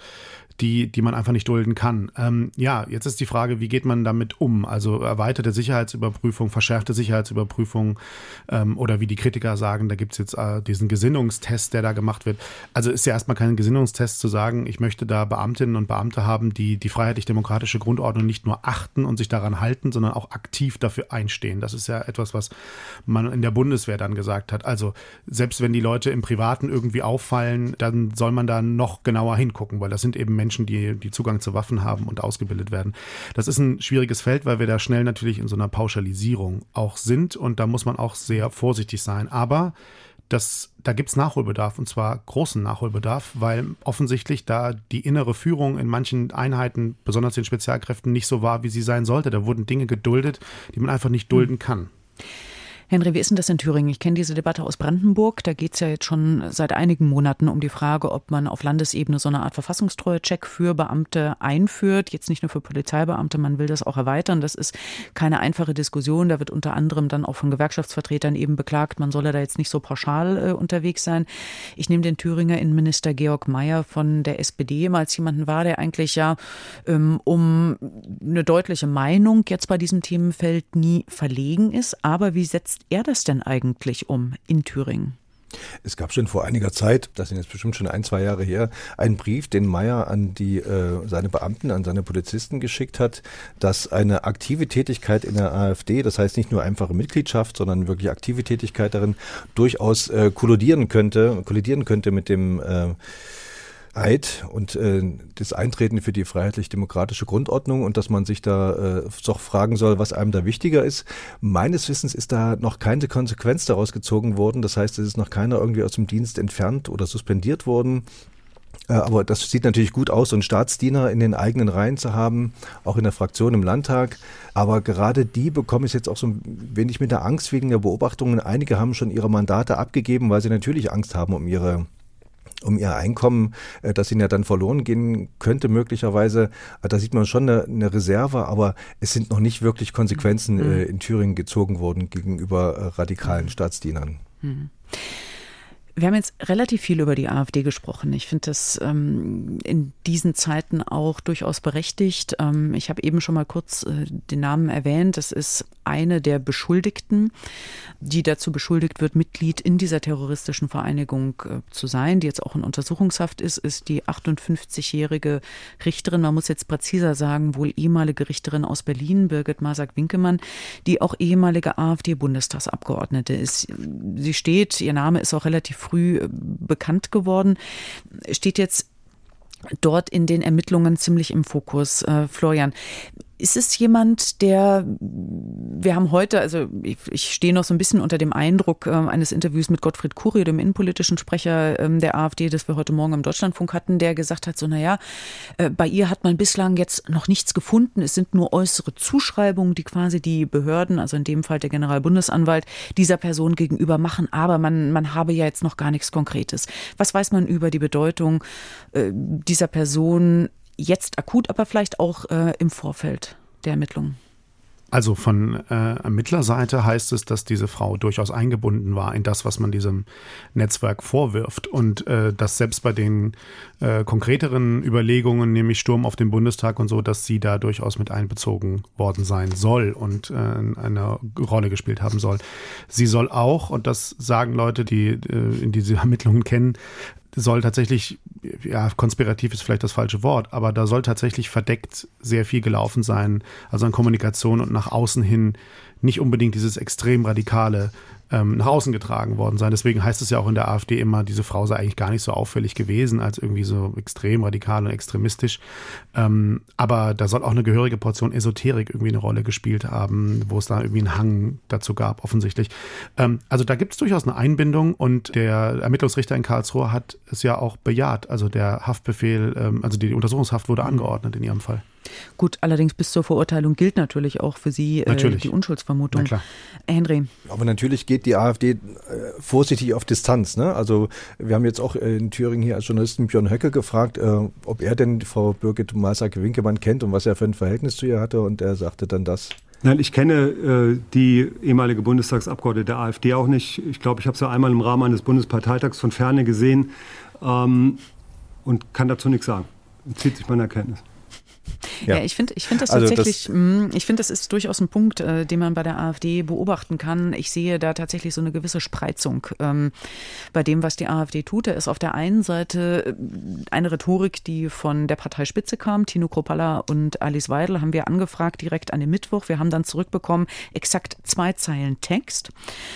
die, die man einfach nicht dulden kann. Ähm, ja, jetzt ist die Frage, wie geht man damit um? Also erweiterte Sicherheitsüberprüfung, verschärfte Sicherheitsüberprüfung ähm, oder wie die Kritiker sagen, da gibt es jetzt äh, diesen Gesinnungstest, der da gemacht wird. Also ist ja erstmal kein Gesinnungstest zu sagen, ich möchte da Beamtinnen und Beamte haben, die die freiheitlich-demokratische Grundordnung nicht nur achten und sich daran halten, sondern auch aktiv dafür einstehen. Das ist ja etwas, was man in der Bundeswehr dann gesagt hat. Also selbst wenn die Leute im Privaten irgendwie auffallen, dann soll man da noch genauer hingucken, weil das sind eben Menschen, die, die Zugang zu Waffen haben und ausgebildet werden. Das ist ein schwieriges Feld, weil wir da schnell natürlich in so einer Pauschalisierung auch sind und da muss man auch sehr vorsichtig sein. Aber das, da gibt es Nachholbedarf und zwar großen Nachholbedarf, weil offensichtlich da die innere Führung in manchen Einheiten, besonders den Spezialkräften, nicht so war, wie sie sein sollte. Da wurden Dinge geduldet, die man einfach nicht dulden kann. Henry, wie ist denn das in Thüringen? Ich kenne diese Debatte aus Brandenburg. Da geht es ja jetzt schon seit einigen Monaten um die Frage, ob man auf Landesebene so eine Art Verfassungstreue-Check für Beamte einführt. Jetzt nicht nur für Polizeibeamte, man will das auch erweitern. Das ist keine einfache Diskussion. Da wird unter anderem dann auch von Gewerkschaftsvertretern eben beklagt, man solle da jetzt nicht so pauschal äh, unterwegs sein. Ich nehme den Thüringer Innenminister Georg Mayer von der SPD mal als jemanden wahr, der eigentlich ja ähm, um eine deutliche Meinung jetzt bei diesem Themenfeld nie verlegen ist. Aber wie setzt setzt er das denn eigentlich um in Thüringen? Es gab schon vor einiger Zeit, das sind jetzt bestimmt schon ein, zwei Jahre her, einen Brief, den Meyer an die, äh, seine Beamten, an seine Polizisten geschickt hat, dass eine aktive Tätigkeit in der AfD, das heißt nicht nur einfache Mitgliedschaft, sondern wirklich aktive Tätigkeit darin, durchaus äh, kollidieren könnte, kollidieren könnte mit dem äh, Eid und äh, das Eintreten für die freiheitlich-demokratische Grundordnung und dass man sich da äh, doch fragen soll, was einem da wichtiger ist. Meines Wissens ist da noch keine Konsequenz daraus gezogen worden. Das heißt, es ist noch keiner irgendwie aus dem Dienst entfernt oder suspendiert worden. Äh, aber das sieht natürlich gut aus, so einen Staatsdiener in den eigenen Reihen zu haben, auch in der Fraktion im Landtag. Aber gerade die bekommen es jetzt auch so ein wenig mit der Angst wegen der Beobachtungen. Einige haben schon ihre Mandate abgegeben, weil sie natürlich Angst haben um ihre um ihr Einkommen, äh, das ihnen ja dann verloren gehen könnte möglicherweise. Äh, da sieht man schon eine, eine Reserve, aber es sind noch nicht wirklich Konsequenzen mhm. in Thüringen gezogen worden gegenüber radikalen Staatsdienern. Mhm. Wir haben jetzt relativ viel über die AfD gesprochen. Ich finde das ähm, in diesen Zeiten auch durchaus berechtigt. Ähm, ich habe eben schon mal kurz äh, den Namen erwähnt. Das ist eine der Beschuldigten, die dazu beschuldigt wird, Mitglied in dieser terroristischen Vereinigung äh, zu sein, die jetzt auch in Untersuchungshaft ist, ist die 58-jährige Richterin, man muss jetzt präziser sagen, wohl ehemalige Richterin aus Berlin, Birgit Masak-Winkemann, die auch ehemalige AfD-Bundestagsabgeordnete ist. Sie steht, ihr Name ist auch relativ früh äh, bekannt geworden, steht jetzt dort in den Ermittlungen ziemlich im Fokus. Äh, Florian, ist es jemand, der, wir haben heute, also ich, ich stehe noch so ein bisschen unter dem Eindruck äh, eines Interviews mit Gottfried Kurie, dem innenpolitischen Sprecher ähm, der AfD, das wir heute Morgen im Deutschlandfunk hatten, der gesagt hat, so naja, äh, bei ihr hat man bislang jetzt noch nichts gefunden. Es sind nur äußere Zuschreibungen, die quasi die Behörden, also in dem Fall der Generalbundesanwalt, dieser Person gegenüber machen. Aber man, man habe ja jetzt noch gar nichts Konkretes. Was weiß man über die Bedeutung äh, dieser Person jetzt akut, aber vielleicht auch äh, im Vorfeld der Ermittlungen? Also von äh, Ermittlerseite heißt es, dass diese Frau durchaus eingebunden war in das, was man diesem Netzwerk vorwirft und äh, dass selbst bei den äh, konkreteren Überlegungen, nämlich Sturm auf den Bundestag und so, dass sie da durchaus mit einbezogen worden sein soll und äh, eine Rolle gespielt haben soll. Sie soll auch, und das sagen Leute, die äh, in diese Ermittlungen kennen, soll tatsächlich, ja, konspirativ ist vielleicht das falsche Wort, aber da soll tatsächlich verdeckt sehr viel gelaufen sein, also an Kommunikation und nach außen hin nicht unbedingt dieses extrem radikale ähm, nach außen getragen worden sein. Deswegen heißt es ja auch in der AfD immer, diese Frau sei eigentlich gar nicht so auffällig gewesen, als irgendwie so extrem radikal und extremistisch. Ähm, aber da soll auch eine gehörige Portion Esoterik irgendwie eine Rolle gespielt haben, wo es da irgendwie einen Hang dazu gab, offensichtlich. Ähm, also da gibt es durchaus eine Einbindung und der Ermittlungsrichter in Karlsruhe hat es ja auch bejaht. Also der Haftbefehl, ähm, also die Untersuchungshaft wurde angeordnet in ihrem Fall. Gut, allerdings bis zur Verurteilung gilt natürlich auch für Sie äh, die Unschuldsvermutung. Na klar. Henry. Aber natürlich geht die AfD äh, vorsichtig auf Distanz. Ne? Also wir haben jetzt auch in Thüringen hier als Journalisten Björn Höcke gefragt, äh, ob er denn Frau Birgit Masak-Winkemann kennt und was er für ein Verhältnis zu ihr hatte. Und er sagte dann das. Nein, ich kenne äh, die ehemalige Bundestagsabgeordnete der AfD auch nicht. Ich glaube, ich habe sie einmal im Rahmen eines Bundesparteitags von Ferne gesehen ähm, und kann dazu nichts sagen. Zieht sich meine Erkenntnis. Ja, ja ich finde ich finde das also tatsächlich, das mm, ich finde, das ist durchaus ein Punkt, äh, den man bei der AfD beobachten kann. Ich sehe da tatsächlich so eine gewisse Spreizung ähm, bei dem, was die AfD tut. Da ist auf der einen Seite äh, eine Rhetorik, die von der Parteispitze kam. Tino Kropalla und Alice Weidel haben wir angefragt direkt an den Mittwoch. Wir haben dann zurückbekommen exakt zwei Zeilen Text,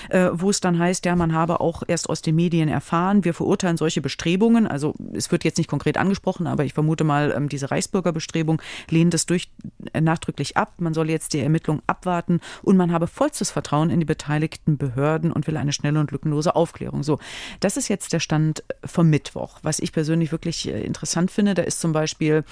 äh, wo es dann heißt, ja, man habe auch erst aus den Medien erfahren, wir verurteilen solche Bestrebungen. Also es wird jetzt nicht konkret angesprochen, aber ich vermute mal, ähm, diese Reichsbürgerbestrebung lehnt es durch, äh, nachdrücklich ab. Man soll jetzt die Ermittlungen abwarten und man habe vollstes Vertrauen in die beteiligten Behörden und will eine schnelle und lückenlose Aufklärung. So, das ist jetzt der Stand vom Mittwoch. Was ich persönlich wirklich äh, interessant finde, da ist zum Beispiel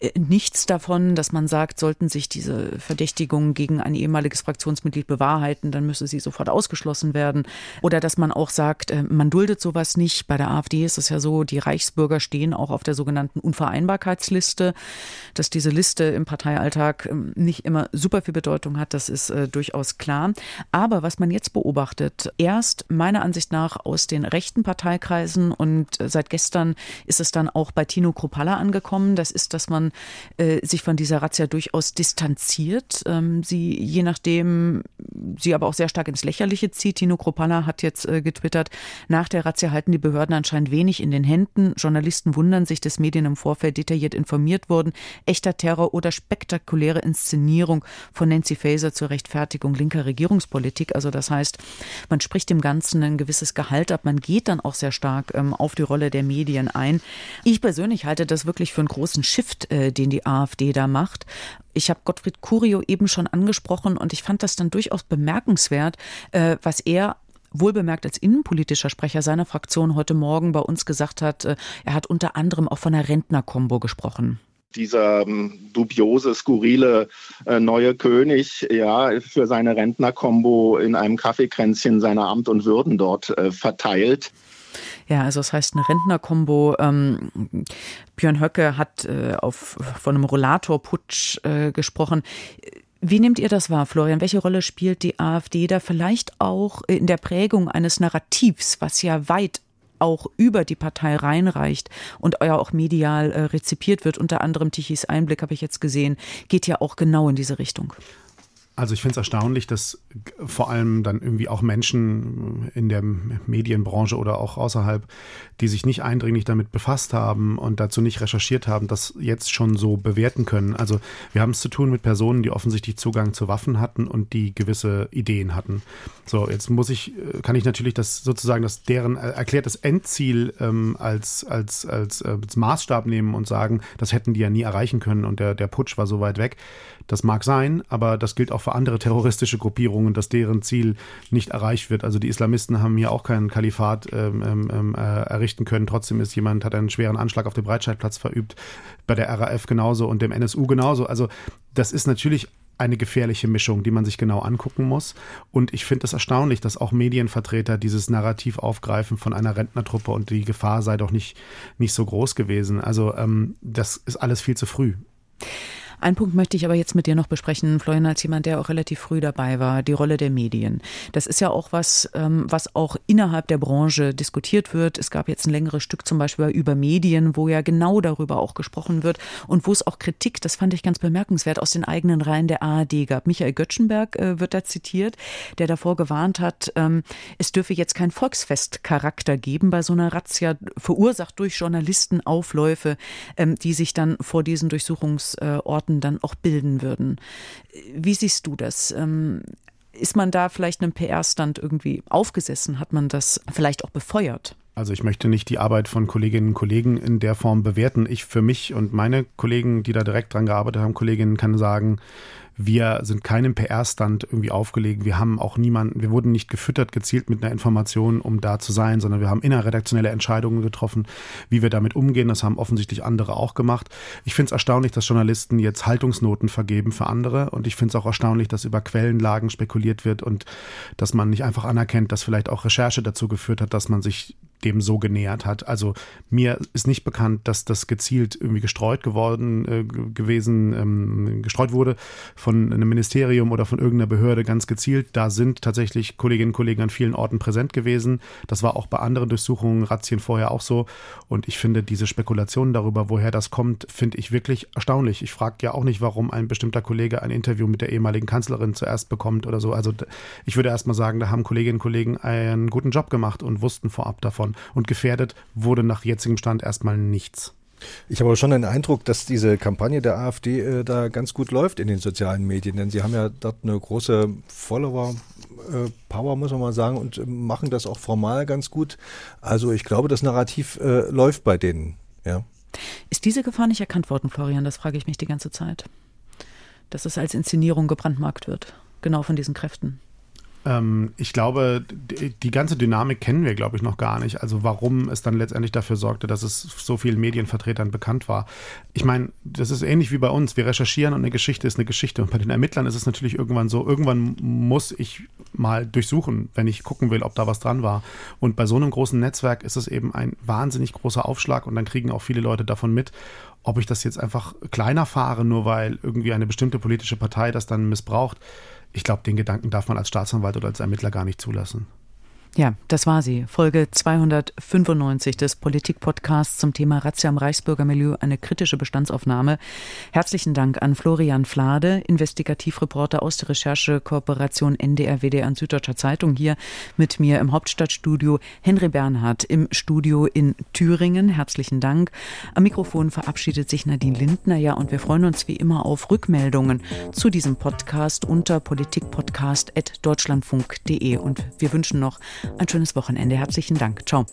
äh, nichts davon, dass man sagt, sollten sich diese Verdächtigungen gegen ein ehemaliges Fraktionsmitglied bewahrheiten, dann müsse sie sofort ausgeschlossen werden. Oder dass man auch sagt, man duldet sowas nicht. Bei der AfD ist es ja so, die Reichsbürger stehen auch auf der sogenannten Unvereinbarkeitsliste. Das diese Liste im Parteialltag ähm, nicht immer super viel Bedeutung hat, das ist äh, durchaus klar. Aber was man jetzt beobachtet, erst meiner Ansicht nach aus den rechten Parteikreisen und äh, seit gestern ist es dann auch bei Tino Kropalla angekommen, das ist, dass man äh, sich von dieser Razzia durchaus distanziert. Ähm, sie, je nachdem, sie aber auch sehr stark ins Lächerliche zieht. Tino Kropalla hat jetzt äh, getwittert, nach der Razzia halten die Behörden anscheinend wenig in den Händen. Journalisten wundern sich, dass Medien im Vorfeld detailliert informiert wurden. Echter Terror oder spektakuläre Inszenierung von Nancy Faeser zur Rechtfertigung linker Regierungspolitik. Also das heißt, man spricht dem Ganzen ein gewisses Gehalt ab. Man geht dann auch sehr stark ähm, auf die Rolle der Medien ein. Ich persönlich halte das wirklich für einen großen Shift, äh, den die AfD da macht. Ich habe Gottfried Curio eben schon angesprochen und ich fand das dann durchaus bemerkenswert, äh, was er wohlbemerkt als innenpolitischer Sprecher seiner Fraktion heute Morgen bei uns gesagt hat, äh, er hat unter anderem auch von einer Rentnerkombo gesprochen dieser ähm, dubiose, skurrile äh, neue König ja für seine Rentnerkombo in einem Kaffeekränzchen seine Amt und Würden dort äh, verteilt. Ja, also das heißt eine Rentnerkombo. Ähm, Björn Höcke hat äh, auf, von einem Rollatorputsch äh, gesprochen. Wie nehmt ihr das wahr, Florian? Welche Rolle spielt die AfD da vielleicht auch in der Prägung eines Narrativs, was ja weit auch über die Partei reinreicht und ja auch medial äh, rezipiert wird, unter anderem Tichys Einblick habe ich jetzt gesehen, geht ja auch genau in diese Richtung. Also ich finde es erstaunlich, dass vor allem dann irgendwie auch Menschen in der Medienbranche oder auch außerhalb, die sich nicht eindringlich damit befasst haben und dazu nicht recherchiert haben, das jetzt schon so bewerten können. Also wir haben es zu tun mit Personen, die offensichtlich Zugang zu Waffen hatten und die gewisse Ideen hatten. So, jetzt muss ich, kann ich natürlich das sozusagen das deren erklärtes Endziel ähm, als, als, als, äh, als Maßstab nehmen und sagen, das hätten die ja nie erreichen können und der, der Putsch war so weit weg. Das mag sein, aber das gilt auch für andere terroristische Gruppierungen, dass deren Ziel nicht erreicht wird. Also die Islamisten haben hier auch kein Kalifat ähm, ähm, ähm, äh, errichten können. Trotzdem ist jemand, hat einen schweren Anschlag auf dem Breitscheidplatz verübt, bei der RAF genauso und dem NSU genauso. Also das ist natürlich eine gefährliche Mischung, die man sich genau angucken muss. Und ich finde es erstaunlich, dass auch Medienvertreter dieses Narrativ aufgreifen von einer Rentnertruppe und die Gefahr sei doch nicht, nicht so groß gewesen. Also ähm, das ist alles viel zu früh. Ein Punkt möchte ich aber jetzt mit dir noch besprechen, Florian, als jemand, der auch relativ früh dabei war, die Rolle der Medien. Das ist ja auch was, ähm, was auch innerhalb der Branche diskutiert wird. Es gab jetzt ein längeres Stück zum Beispiel über Medien, wo ja genau darüber auch gesprochen wird und wo es auch Kritik, das fand ich ganz bemerkenswert, aus den eigenen Reihen der ARD gab. Michael Göttschenberg äh, wird da zitiert, der davor gewarnt hat, ähm, es dürfe jetzt kein Volksfestcharakter geben bei so einer Razzia, verursacht durch Journalisten Aufläufe, ähm, die sich dann vor diesen Durchsuchungsorten Experten dann auch bilden würden. Wie siehst du das? Ähm, ist man da vielleicht einem PR-Stand irgendwie aufgesessen? Hat man das vielleicht auch befeuert? Also ich möchte nicht die Arbeit von Kolleginnen und Kollegen in der Form bewerten. Ich für mich und meine Kollegen, die da direkt dran gearbeitet haben, Kolleginnen, kann sagen, wir sind keinem PR-Stand irgendwie aufgelegen. Wir haben auch niemanden, wir wurden nicht gefüttert, gezielt mit einer Information, um da zu sein, sondern wir haben innerredaktionelle Entscheidungen getroffen, wie wir damit umgehen. Das haben offensichtlich andere auch gemacht. Ich finde es erstaunlich, dass Journalisten jetzt Haltungsnoten vergeben für andere. Und ich finde es auch erstaunlich, dass über Quellenlagen spekuliert wird und dass man nicht einfach anerkennt, dass vielleicht auch Recherche dazu geführt hat, dass man sich dem so genähert hat. Also mir ist nicht bekannt, dass das gezielt irgendwie gestreut geworden äh, gewesen, ähm, gestreut wurde von einem Ministerium oder von irgendeiner Behörde ganz gezielt. Da sind tatsächlich Kolleginnen und Kollegen an vielen Orten präsent gewesen. Das war auch bei anderen Durchsuchungen, Razzien vorher auch so. Und ich finde diese Spekulationen darüber, woher das kommt, finde ich wirklich erstaunlich. Ich frage ja auch nicht, warum ein bestimmter Kollege ein Interview mit der ehemaligen Kanzlerin zuerst bekommt oder so. Also ich würde erst mal sagen, da haben Kolleginnen und Kollegen einen guten Job gemacht und wussten vorab davon geworden und gefährdet wurde nach jetzigem Stand erstmal nichts. Ich habe aber schon den Eindruck, dass diese Kampagne der AfD äh, da ganz gut läuft in den sozialen Medien, denn sie haben ja dort eine große Follower-Power, äh, muss man mal sagen, und äh, machen das auch formal ganz gut. Also ich glaube, das Narrativ äh, läuft bei denen. Ja. Ist diese Gefahr nicht erkannt worden, Florian? Das frage ich mich die ganze Zeit. Dass es als Inszenierung gebrandmarkt wird, genau von diesen Kräften. Ähm, ich glaube, die, die, ganze Dynamik kennen wir, glaube ich, noch gar nicht. Also warum es dann letztendlich dafür sorgte, dass es so vielen Medienvertretern bekannt war. Ich meine, das ist ähnlich wie bei uns. Wir recherchieren und eine Geschichte ist eine Geschichte. Und bei den Ermittlern ist es natürlich irgendwann so, irgendwann muss ich mal durchsuchen, wenn ich gucken will, ob da was dran war. Und bei so einem großen Netzwerk ist es eben ein wahnsinnig großer Aufschlag und dann kriegen auch viele Leute davon mit. Ob ich das jetzt einfach kleiner fahre, nur weil irgendwie eine bestimmte politische Partei das dann missbraucht, ich glaube, den Gedanken darf man als Staatsanwalt oder als Ermittler gar nicht zulassen. Ja, das war sie. Folge 295 des Politik-Podcasts zum Thema Razzia im Reichsbürgermilieu, eine kritische Bestandsaufnahme. Herzlichen Dank an Florian Flade, Investigativreporter aus der Recherchekooperation NDR, WDR und Süddeutscher Zeitung, hier mit mir im Hauptstadtstudio. Henry Bernhard im Studio in Thüringen. Herzlichen Dank. Am Mikrofon verabschiedet sich Nadine Lindner. Ja, und wir freuen uns wie immer auf Rückmeldungen zu diesem Podcast unter politikpodcast.deutschlandfunk.de. Und wir wünschen noch ein schönes Wochenende. Herzlichen Dank. Ciao.